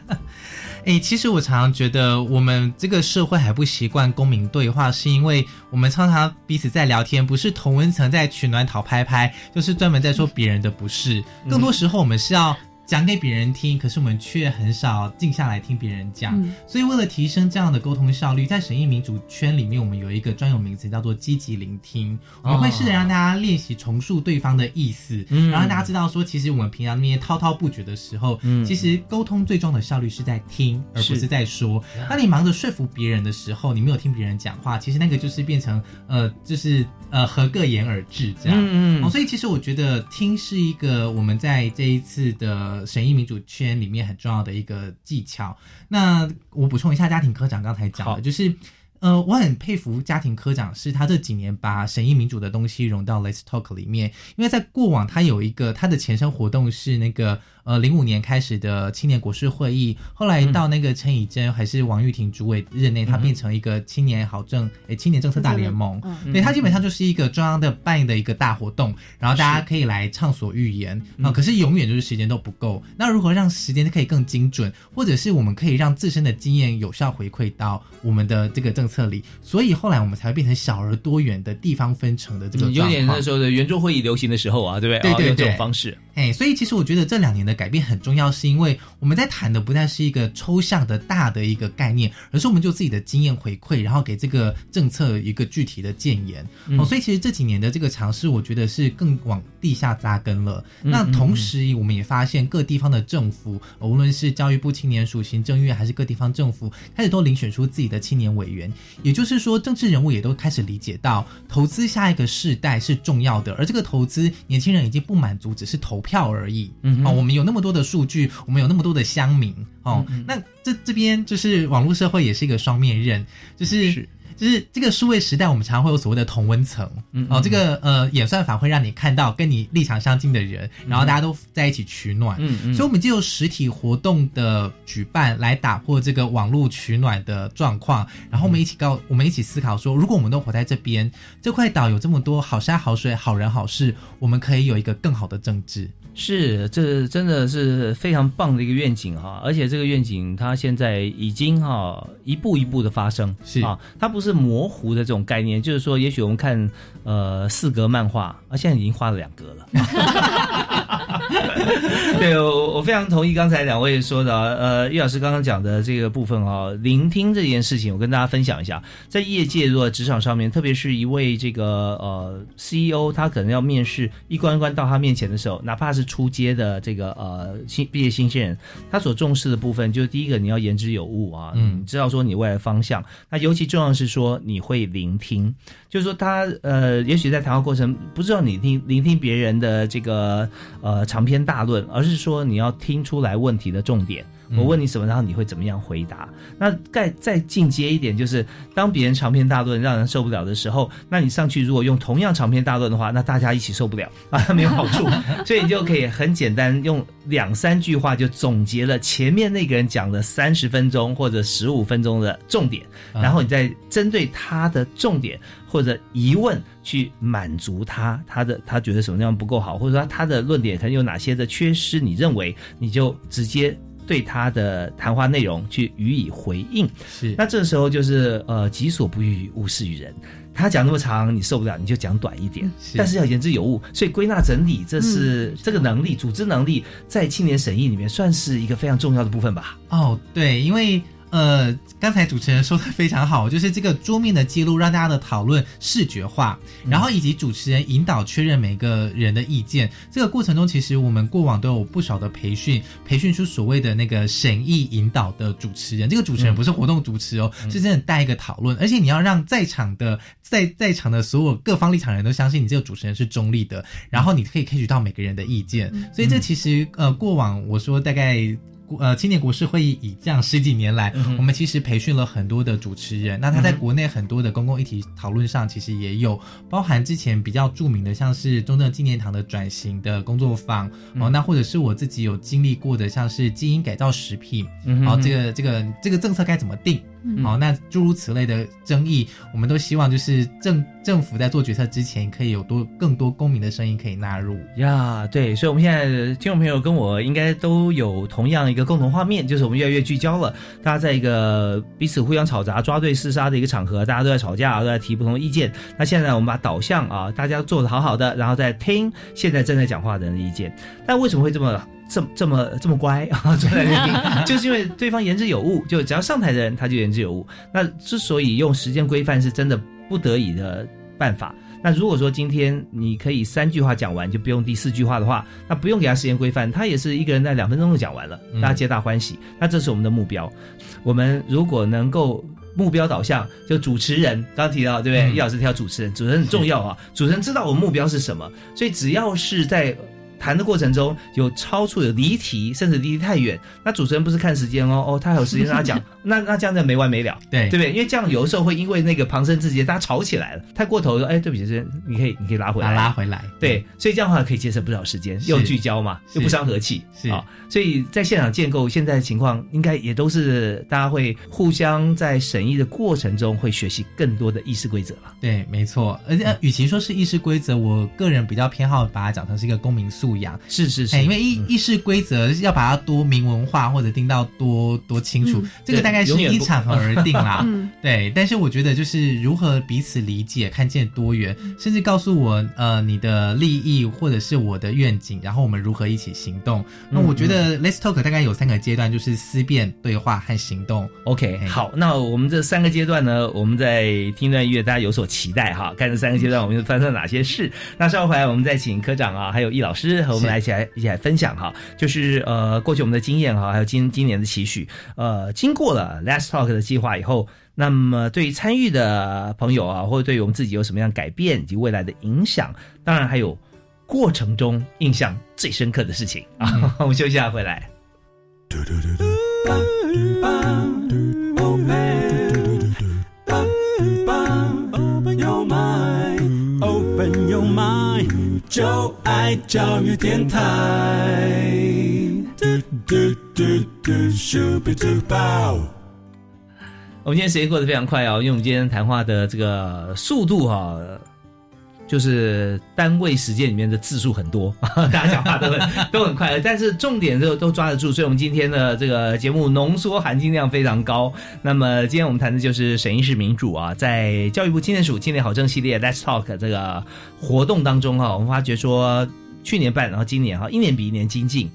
哎，其实我常常觉得，我们这个社会还不习惯公民对话，是因为我们常常彼此在聊天，不是同温层在取暖讨拍拍，就是专门在说别人的不是。更多时候，我们是要。讲给别人听，可是我们却很少静下来听别人讲。所以，为了提升这样的沟通效率，在审议民主圈里面，我们有一个专有名词叫做积极聆听。我们会试着让大家练习重述对方的意思，然后让大家知道说，其实我们平常那些滔滔不绝的时候，其实沟通最终的效率是在听，而不是在说。当你忙着说服别人的时候，你没有听别人讲话，其实那个就是变成呃，就是呃，合各言而至这样。嗯嗯。所以，其实我觉得听是一个我们在这一次的。审议民主圈里面很重要的一个技巧。那我补充一下，家庭科长刚才讲的，就是，呃，我很佩服家庭科长，是他这几年把审议民主的东西融到 Let's Talk 里面，因为在过往他有一个他的前身活动是那个。呃，零五年开始的青年国事会议，后来到那个陈以真还是王玉婷主委任内，他变成一个青年好政诶青年政策大联盟，对他基本上就是一个中央的办的一个大活动，然后大家可以来畅所欲言。啊。可是永远就是时间都不够，那如何让时间可以更精准，或者是我们可以让自身的经验有效回馈到我们的这个政策里？所以后来我们才会变成小而多元的地方分成的这个有点那时候的圆桌会议流行的时候啊，对不对？对对对，这种方式。哎，所以其实我觉得这两年的。改变很重要，是因为我们在谈的不再是一个抽象的大的一个概念，而是我们就自己的经验回馈，然后给这个政策一个具体的建言。哦，所以其实这几年的这个尝试，我觉得是更往地下扎根了。那同时，我们也发现各地方的政府，无论是教育部青年署、行政院，还是各地方政府，开始都遴选出自己的青年委员。也就是说，政治人物也都开始理解到，投资下一个世代是重要的，而这个投资，年轻人已经不满足只是投票而已。嗯哦，我们有那么多的数据，我们有那么多的乡民哦，那这这边就是网络社会也是一个双面刃，就是。就是这个数位时代，我们常常会有所谓的同温层，嗯哦，这个呃演算法会让你看到跟你立场相近的人，然后大家都在一起取暖，嗯嗯。所以我们就由实体活动的举办来打破这个网络取暖的状况，然后我们一起告，我们一起思考说，如果我们都活在这边，这块岛有这么多好山好水、好人好事，我们可以有一个更好的政治。是，这真的是非常棒的一个愿景哈，而且这个愿景它现在已经哈一步一步的发生，是啊，它不是模糊的这种概念，就是说，也许我们看呃四格漫画，啊，现在已经画了两格了。<laughs> <laughs> 对，我我非常同意刚才两位说的，呃，叶老师刚刚讲的这个部分啊，聆听这件事情，我跟大家分享一下，在业界如果职场上面，特别是一位这个呃 CEO，他可能要面试一关一关到他面前的时候，哪怕是出街的这个呃新毕业新鲜人，他所重视的部分就是第一个你要言之有物啊，嗯。你知道说你未来的方向，那尤其重要的是说你会聆听，就是说他呃，也许在谈话过程不知道你听聆听别人的这个呃长长篇大论，而是说你要听出来问题的重点。我问你什么，然后你会怎么样回答？那再再进阶一点，就是当别人长篇大论让人受不了的时候，那你上去如果用同样长篇大论的话，那大家一起受不了 <laughs> 啊，没有好处。<laughs> 所以你就可以很简单用两三句话就总结了前面那个人讲的三十分钟或者十五分钟的重点，然后你再针对他的重点或者疑问去满足他，他的他觉得什么地方不够好，或者说他的论点可能有哪些的缺失，你认为你就直接。对他的谈话内容去予以回应，是那这时候就是呃己所不欲，勿施于人。他讲那么长，你受不了，你就讲短一点，但是要言之有物。所以归纳整理，这是、这个能力，组织能力，在青年审议里面算是一个非常重要的部分吧。哦，对，因为呃，刚才主持人说的非常好，就是这个桌面的记录让大家的讨论视觉化，然后以及主持人引导确认每个人的意见。这个过程中，其实我们过往都有不少的培训，培训出所谓的那个审议引导的主持人。这个主持人不是活动主持哦，是真的带一个讨论，而且你要让在场的在在场的所有各方立场人都相信你这个主持人是中立的，然后你可以 catch 到每个人的意见。所以这其实呃，过往我说大概。呃，青年国事会议以降十几年来，我们其实培训了很多的主持人。那他在国内很多的公共议题讨论上，其实也有包含之前比较著名的，像是中正纪念堂的转型的工作坊哦，那或者是我自己有经历过的，像是基因改造食品，哦，这个这个这个政策该怎么定？好，那诸如此类的争议，我们都希望就是政政府在做决策之前，可以有多更多公民的声音可以纳入呀。对，所以我们现在听众朋友跟我应该都有同样一个共同画面，就是我们越来越聚焦了。大家在一个彼此互相吵杂、抓对厮杀的一个场合，大家都在吵架，都在提不同的意见。那现在我们把导向啊，大家做的好好的，然后再听现在正在讲话的人的意见。但为什么会这么？这么这么这么乖啊，坐在那边，<laughs> 就是因为对方言之有物，就只要上台的人他就言之有物。那之所以用时间规范，是真的不得已的办法。那如果说今天你可以三句话讲完，就不用第四句话的话，那不用给他时间规范，他也是一个人在两分钟就讲完了，大家皆大欢喜。那这是我们的目标。我们如果能够目标导向，就主持人刚刚提到对不对？叶、老师提到主持人，主持人很重要啊。主持人知道我们目标是什么，所以只要是在。谈的过程中有超出、有离题，甚至离得太远，那主持人不是看时间哦，哦，他还有时间让他讲，<laughs> 那那这样就没完没了，对。对不对？因为这样有的时候会因为那个旁生之节，大家吵起来了，太过头了，哎，对不起，这你可以你可以拉回来，拉回来，对，所以这样的话可以节省不少时间，又聚焦嘛，又不伤和气，是。啊，所以在现场建构现在的情况，应该也都是大家会互相在审议的过程中会学习更多的议事规则了。对，没错，而且与其说是议事规则，我个人比较偏好把它讲成是一个公民素养，是是。哎，因为议议事规则要把它多明文化或者定到多多清楚，嗯、这个大概是依场合而定啦。<laughs> 嗯、对，但是我觉得就是如何彼此理解、看见多元，甚至告诉我呃你的利益或者是我的愿景，然后我们如何一起行动。那我觉得 Let's Talk 大概有三个阶段，就是思辨、对话和行动。OK，好，那我们这三个阶段呢，我们在听段音乐，大家有所期待哈。看这三个阶段我们又发生了哪些事？那稍后回来我们再请科长啊，还有易老师。师和我们来一起来一起来分享哈，就是呃过去我们的经验哈，还有今今年的期许。呃，经过了 Last Talk 的计划以后，那么对于参与的朋友啊，或者对于我们自己有什么样改变以及未来的影响，当然还有过程中印象最深刻的事情啊。我们休息一下回来。Open 就爱教育电台。嘟嘟嘟嘟，Super Duper。我们今天时间过得非常快哦，因为我们今天谈话的这个速度哈、就是单位时间里面的字数很多，<laughs> 大家讲话都很都很快，但是重点都都抓得住，所以我们今天的这个节目浓缩含金量非常高。那么今天我们谈的就是审议式民主啊，在教育部青年署青年好政系列 Let's Talk 这个活动当中哈、我们发觉说去年办，然后今年哈、一年比一年精进。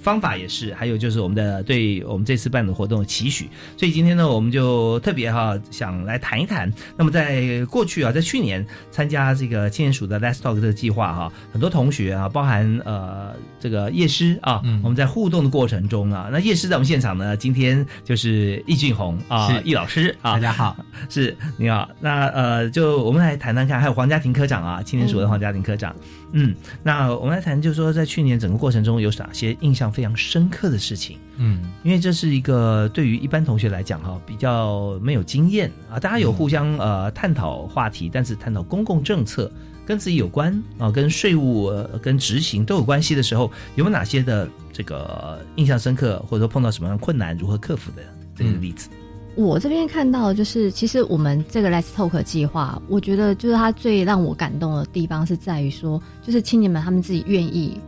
方法也是，还有就是我们的对我们这次办的活动的期许，所以今天呢，我们就特别哈、想来谈一谈。那么在过去啊，在去年参加这个青年署的 Let's Talk 的计划哈、很多同学啊，包含呃这个叶师啊，我们在互动的过程中啊，那叶师在我们现场呢，今天就是易俊宏啊，是易老师啊，大家好，<laughs> 是你好。那呃，就我们来谈谈看，还有黄家庭科长啊，青年署的黄家庭科长。嗯，那我们来谈，就是说在去年整个过程中有哪些印象非常深刻的事情？嗯，因为这是一个对于一般同学来讲哈，比较没有经验啊，大家有互相呃探讨话题，但是探讨公共政策跟自己有关啊，跟税务、呃、跟执行都有关系的时候，有没有哪些的这个印象深刻，或者说碰到什么样的困难，如何克服的这个例子？我这边看到就是，其实我们这个 Let's Talk 计划，我觉得就是它最让我感动的地方是在于说，就是青年们他们自己愿意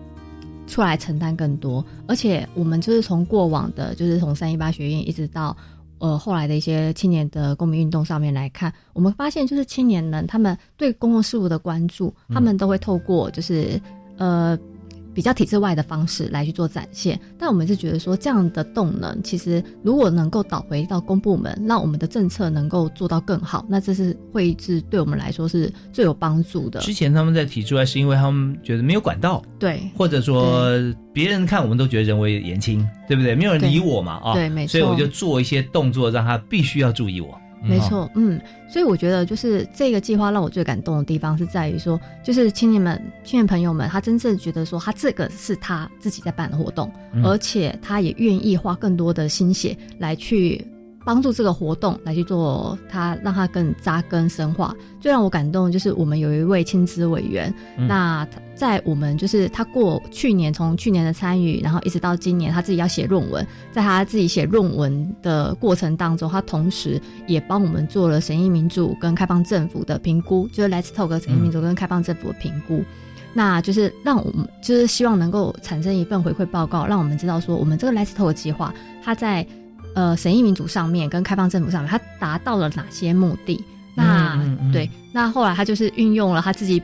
出来承担更多，而且我们就是从过往的，就是从三一八学院一直到呃后来的一些青年的公民运动上面来看，我们发现就是青年人他们对公共事务的关注，他们都会透过就是呃。比较体制外的方式来去做展现，但我们是觉得说这样的动能，其实如果能够导回到公部门，让我们的政策能够做到更好，那这是会是对我们来说是最有帮助的。之前他们在体制外，是因为他们觉得没有管道，对，或者说别人看我们都觉得人微言轻，对不对？没有人理我嘛，啊，对没错所以我就做一些动作，让他必须要注意我。没错，嗯，所以我觉得就是这个计划让我最感动的地方是在于说，就是青年们、青年朋友们，他真正觉得说，他这个是他自己在办的活动，嗯。而且他也愿意花更多的心血来去帮助这个活动，来去做它，让它更扎根深化。最让我感动的就是我们有一位亲资委员，嗯那他在我们就是他过去年从去年的参与，然后一直到今年他自己要写论文，在他自己写论文的过程当中，他同时也帮我们做了审议民主跟开放政府的评估，就是 Let's Talk 审议民主跟开放政府的评估。那就是让我们就是希望能够产生一份回馈报告，让我们知道说我们这个 Let's Talk 计划，它在呃审议民主上面跟开放政府上面，他达到了哪些目的？那、嗯嗯嗯对，那后来他就是运用了他自己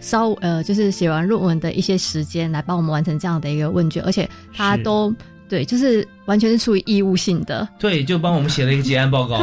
稍呃，就是写完论文的一些时间来帮我们完成这样的一个问卷，而且他都对，就是完全是出于义务性的，对，就帮我们写了一个结案报告。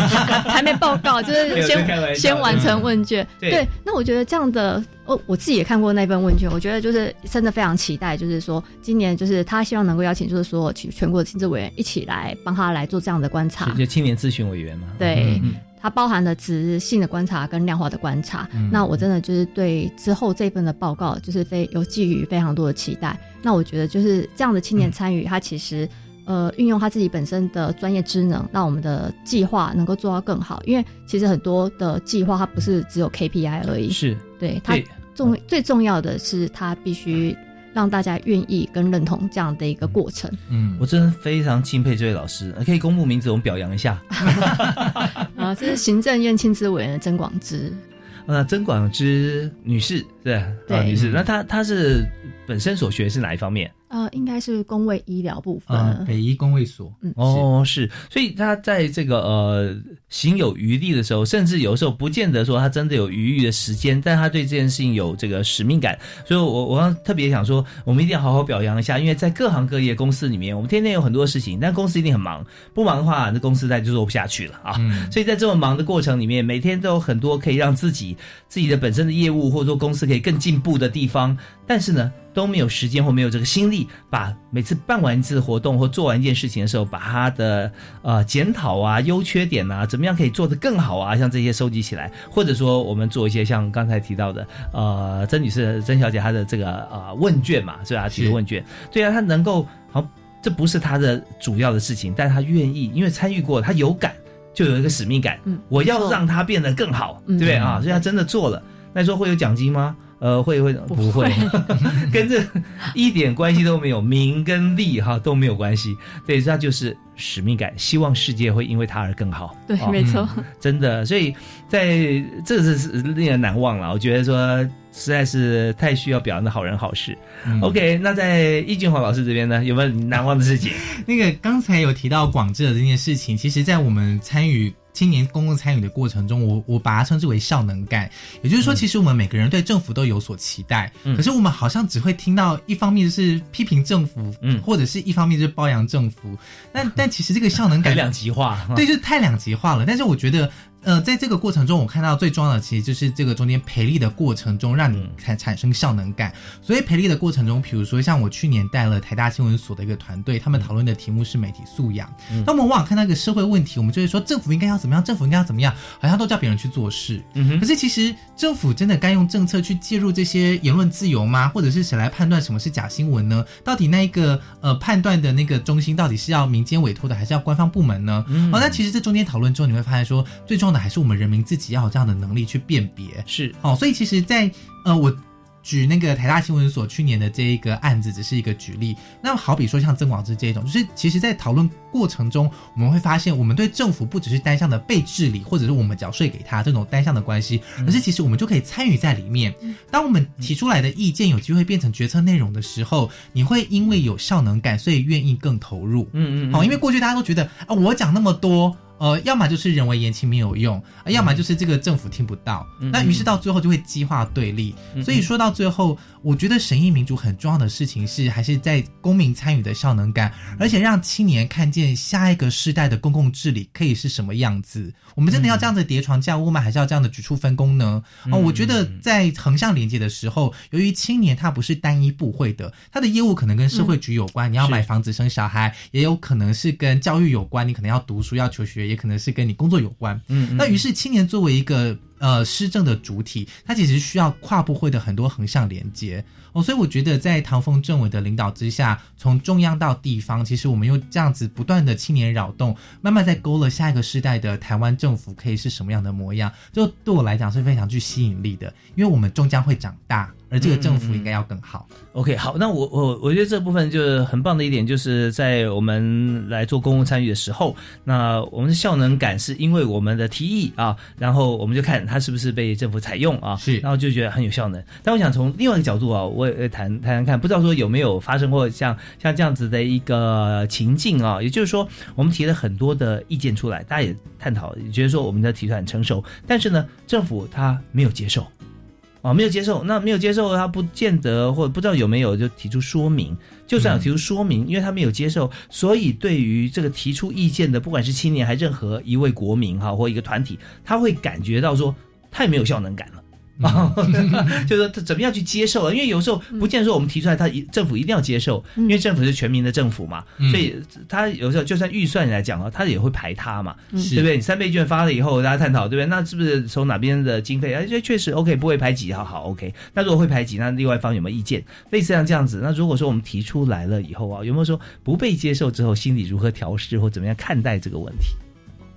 <laughs> 还没报告，就是先先完成问卷。对对，那我觉得这样的，哦，我自己也看过那份问卷，我觉得就是真的非常期待，就是说今年就是他希望能够邀请，就是说全全国的亲子委员一起来帮他来做这样的观察。就青年咨询委员嘛。对，嗯它包含了质性的观察跟量化的观察。嗯那我真的就是对之后这份的报告，就是非有寄予非常多的期待。那我觉得就是这样的青年参与，他其实。呃，运用他自己本身的专业职能，让我们的计划能够做到更好。因为其实很多的计划，它不是只有 KPI 而已，是对它对重最重要的是，它必须让大家愿意跟认同这样的一个过程。嗯，我真的非常敬佩这位老师，可以公布名字，我们表扬一下。<laughs> 啊，这是行政院亲子委员曾广之。呃，曾广之女士，对啊，对女士，那她她是本身所学是哪一方面？呃，应该是公卫医疗部分。呃，北医工卫所，嗯哦，是，所以他在这个呃行有余力的时候，甚至有时候不见得说他真的有余裕的时间，但他对这件事情有这个使命感，所以我我刚特别想说，我们一定要好好表扬一下，因为在各行各业公司里面，我们天天有很多事情，但公司一定很忙，不忙的话，那公司再就做不下去了啊。嗯所以在这么忙的过程里面，每天都有很多可以让自己自己的本身的业务或者说公司可以更进步的地方，但是呢，都没有时间或没有这个心力，把每次办完一次活动或做完一件事情的时候，把它的呃检讨啊、优缺点啊，怎么样可以做得更好啊，像这些收集起来，或者说我们做一些像刚才提到的，呃，曾女士、曾小姐她的这个呃问卷嘛，是吧？提的问卷，对啊，她能够好，这不是她的主要的事情，但她愿意，因为参与过，她有感，就有一个使命感，嗯我要让她变得更好，对不对啊？所以她真的做了。那你说会有奖金吗？呃，会会不会，<laughs> 跟这一点关系都没有，名跟利哈都没有关系。对，那就是使命感，希望世界会因为他而更好。对，哦没错。真的，所以在这是是令人难忘了。我觉得说实在是太需要表扬的好人好事。OK，那在易俊华老师这边呢，有没有难忘的事情？<laughs> 那个刚才有提到广智的这件事情，其实，在我们参与青年公共参与的过程中，我我把它称之为效能感。也就是说，其实我们每个人对政府都有所期待，嗯可是我们好像只会听到一方面是批评政府，嗯或者是一方面就是褒扬政府。但但其实这个效能感 <laughs> 两极化，对，就是太两极化了。但是我觉得，呃，在这个过程中，我看到最重要的其实就是这个中间培力的过程中，让你产产生效能感。所以培力的过程中，比如说像我去年带了台大新闻所的一个团队，他们讨论的题目是媒体素养。嗯那我们往往看到一个社会问题，我们就会说政府应该要怎么样，政府应该要怎么样，好像都叫别人去做事。嗯可是其实政府真的该用政策去介入这些言论自由吗？或者是谁来判断什么是假新闻呢？到底那一个呃判断的那个中心到底是要民间委托的，还是要官方部门呢？嗯哦，那其实这中间讨论之后，你会发现说，最重要的还是我们人民自己要有这样的能力去辨别。是哦，所以其实在，呃我。举那个台大新闻所去年的这一个案子，只是一个举例。那好比说像曾广之这种，就是其实在讨论过程中，我们会发现，我们对政府不只是单向的被治理，或者是我们缴税给他这种单向的关系，而是其实我们就可以参与在里面。当我们提出来的意见有机会变成决策内容的时候，你会因为有效能感，所以愿意更投入。嗯嗯，好，因为过去大家都觉得啊，我讲那么多。呃，要么就是人为言轻没有用，啊要么就是这个政府听不到。嗯那于是到最后就会激化对立。嗯所以说到最后，我觉得审议民主很重要的事情是，还是在公民参与的效能感，而且让青年看见下一个世代的公共治理可以是什么样子。我们真的要这样子叠床架屋吗？还是要这样的举出分工呢？哦，我觉得在横向连接的时候，由于青年他不是单一部会的，他的业务可能跟社会局有关，你要买房子生小孩，也有可能是跟教育有关，你可能要读书要求学，也可能是跟你工作有关。嗯，那于是青年作为一个呃施政的主体，它其实需要跨部会的很多横向连接。哦，所以我觉得在唐凤政委的领导之下，从中央到地方，其实我们又这样子不断的青年扰动，慢慢在勾勒下一个时代的台湾政府可以是什么样的模样，就对我来讲是非常具吸引力的，因为我们终将会长大，而这个政府应该要更好。OK，好，那我我我觉得这部分就是很棒的一点，就是在我们来做公共参与的时候，那我们的效能感是因为我们的提议啊，然后我们就看它是不是被政府采用啊，是，然后就觉得很有效能。但我想从另外一个角度啊，我也谈谈谈看，不知道说有没有发生过像像这样子的一个情境啊，也就是说，我们提了很多的意见出来，大家也探讨，也觉得说我们的提出很成熟，但是呢，政府他没有接受。哦，没有接受，那没有接受，他不见得或者不知道有没有就提出说明。就算有提出说明，因为他没有接受，所以对于这个提出意见的，不管是青年还任何一位国民哈或一个团体，他会感觉到说太没有效能感了。啊，<laughs> 就是说怎么样去接受啊？因为有时候不见得说我们提出来，他一政府一定要接受，因为政府是全民的政府嘛，所以他有时候就算预算来讲啊，他也会排他嘛，对不对？你三倍券发了以后，大家探讨，对不对？那是不是从哪边的经费？而且确实 OK，不会排挤，好好 OK。那如果会排挤，那另外一方有没有意见？类似像这样子，那如果说我们提出来了以后啊，有没有说不被接受之后，心里如何调试或怎么样看待这个问题？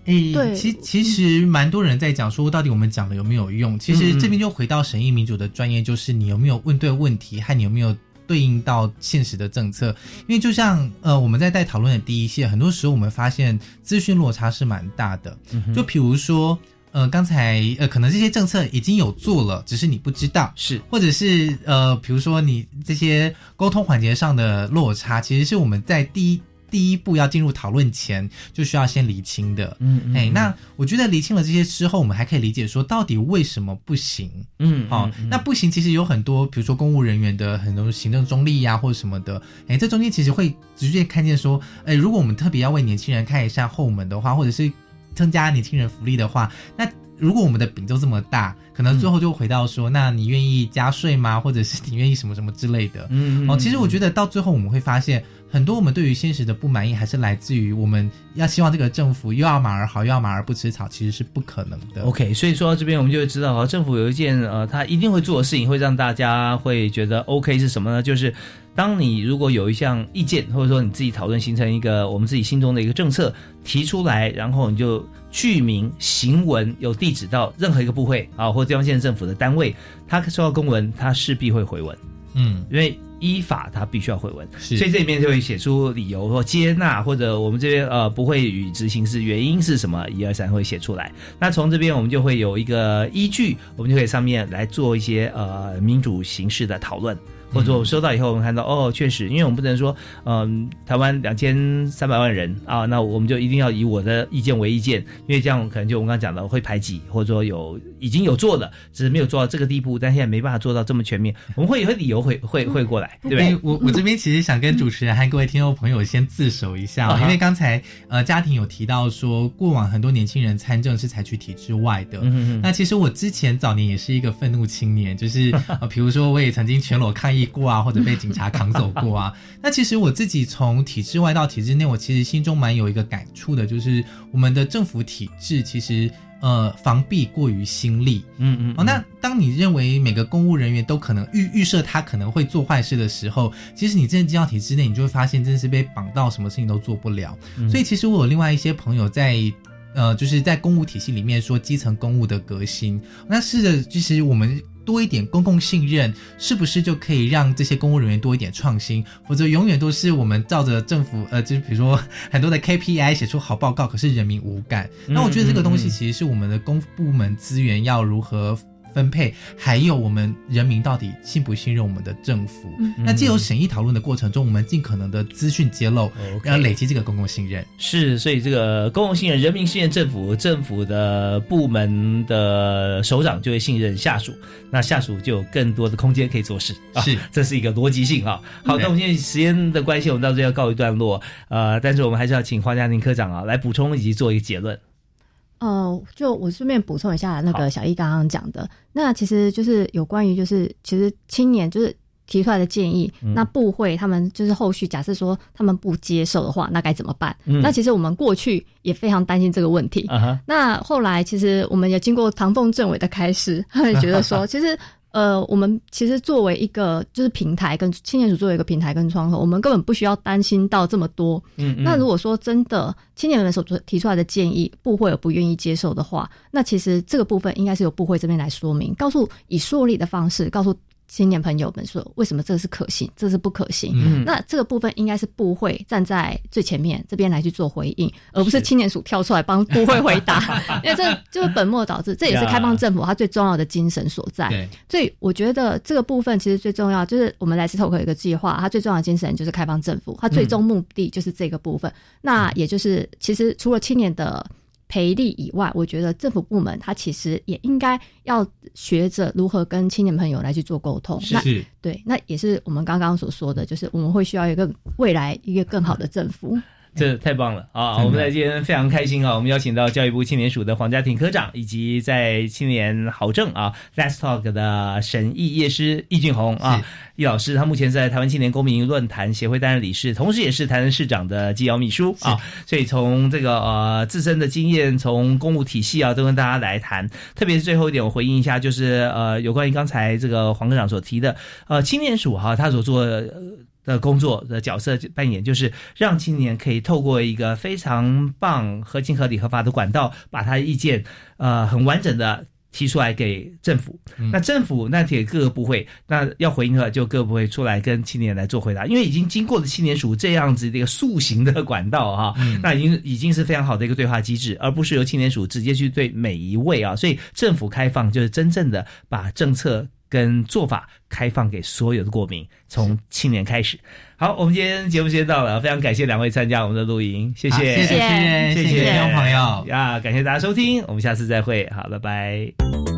诶、对其其实蛮多人在讲说，到底我们讲的有没有用？其实这边就回到审议民主的专业，就是你有没有问对问题，和你有没有对应到现实的政策。因为就像呃，我们在带讨论的第一线，很多时候我们发现资讯落差是蛮大的。就比如说。呃，刚才呃，可能这些政策已经有做了，只是你不知道，是，或者是呃，比如说你这些沟通环节上的落差，其实是我们在第一第一步要进入讨论前就需要先厘清的。嗯嗯哎，那我觉得厘清了这些之后，我们还可以理解说到底为什么不行。嗯，好、那不行，其实有很多，比如说公务人员的很多行政中立呀、或者什么的，哎，这中间其实会直接看见说，哎，如果我们特别要为年轻人开一扇后门的话，或者是增加年轻人福利的话，那如果我们的饼就这么大，可能最后就回到说，那你愿意加税吗？或者是你愿意什么什么之类的？嗯哦，其实我觉得到最后我们会发现，很多我们对于现实的不满意，还是来自于我们要希望这个政府又要马儿好，又要马儿不吃草，其实是不可能的。OK，所以说到这边我们就会知道啊，政府有一件呃，他一定会做的事情，会让大家会觉得 OK 是什么呢？就是当你如果有一项意见，或者说你自己讨论形成一个我们自己心中的一个政策提出来，然后你就具名行文有地址到任何一个部会啊，或地方县政府的单位，他收到公文，他势必会回文。嗯，因为依法他必须要回文，是所以这里面就会写出理由或接纳，或者我们这边呃不会予执行是原因是什么，一二三会写出来。那从这边我们就会有一个依据，我们就可以上面来做一些呃民主形式的讨论。或者我收到以后，我们看到哦，确实，因为我们不能说，嗯、台湾两千三百万人啊，那我们就一定要以我的意见为意见，因为这样可能就我们刚刚讲的会排挤，或者说有已经有做了，只是没有做到这个地步，但现在没办法做到这么全面，<laughs> 我们会有理由会会会过来，对不对哎？我我这边其实想跟主持人和各位听众朋友先自首一下因为刚才呃家庭有提到说，过往很多年轻人参政是采取体制外的。那其实我之前早年也是一个愤怒青年，就是 <laughs> 呃，比如说我也曾经全裸抗议过啊，或者被警察扛走过啊。<laughs> 那其实我自己从体制外到体制内，我其实心中蛮有一个感触的，就是我们的政府体制其实呃防弊过于心力。嗯嗯哦，那当你认为每个公务人员都可能预预设他可能会做坏事的时候，其实你真的进到体制内，你就会发现真的是被绑到什么事情都做不了。嗯所以其实我有另外一些朋友在。呃，就是在公务体系里面说基层公务的革新，那试着其实我们多一点公共信任，是不是就可以让这些公务人员多一点创新？否则永远都是我们照着政府呃，就是比如说很多的 KPI 写出好报告，可是人民无感。那我觉得这个东西其实是我们的公部门资源要如何。分配，还有我们人民到底信不信任我们的政府？嗯那借由审议讨论的过程中，我们尽可能的资讯揭露，OK 要累积这个公共信任。是，所以这个公共信任、人民信任政府，政府的部门的首长就会信任下属，那下属就有更多的空间可以做事。啊、是这是一个逻辑性啊。好，那我们现在时间的关系，我们到这要告一段落。呃，但是我们还是要请黄家宁科长啊来补充以及做一个结论。呃，就我顺便补充一下那个小易刚刚讲的，那其实就是有关于就是其实青年就是提出来的建议，嗯。那部会他们就是后续假设说他们不接受的话，那该怎么办？嗯。那其实我们过去也非常担心这个问题。啊，那后来其实我们也经过唐凤政委的开示，他们觉得说，<laughs> 其实呃，我们其实作为一个就是平台跟青年组作为一个平台跟窗口，我们根本不需要担心到这么多。嗯那如果说真的青年人所提出来的建议，部会有不愿意接受的话，那其实这个部分应该是由部会这边来说明，告诉以说理的方式告诉。青年朋友们说，为什么这个是可行，这是不可行？嗯那这个部分应该是部会站在最前面这边来去做回应，而不是青年署跳出来帮部会回答，<laughs> 因为这就是本末倒置，这也是开放政府它最重要的精神所在。所以我觉得这个部分其实最重要，就是我们来自 Talk 有一个计划，它最重要的精神就是开放政府，它最终目的就是这个部分。那也就是其实除了青年的培力以外，我觉得政府部门它其实也应该要学着如何跟青年朋友来去做沟通。那是对，那也是我们刚刚所说的，就是我们会需要一个未来一个更好的政府。这太棒了啊！我们在今天非常开心啊！我们邀请到教育部青年署的黄家庭科长，以及在青年好政啊 Let's Talk 的沈毅业师易俊宏啊，易老师，他目前在台湾青年公民论坛协会担任理事，同时也是台南市长的机要秘书啊。所以从这个呃自身的经验，从公务体系啊，都跟大家来谈。特别是最后一点，我回应一下，就是呃有关于刚才这个黄科长所提的，呃青年署哈、他所做。呃的工作的角色扮演，就是让青年可以透过一个非常棒、合情合理、合法的管道，把他的意见呃很完整的提出来给政府。那政府那也各个部会，那要回应的话，就各个部会出来跟青年来做回答，因为已经经过了青年署这样子的一个塑形的管道哈、那已经已经是非常好的一个对话机制，而不是由青年署直接去对每一位啊，所以政府开放就是真正的把政策。跟做法开放给所有的国民，从青年开始。好，我们今天节目时间到了，非常感谢两位参加我们的录音，谢谢，谢谢谢谢谢谢听众朋友呀，感谢大家收听，我们下次再会，好，拜拜。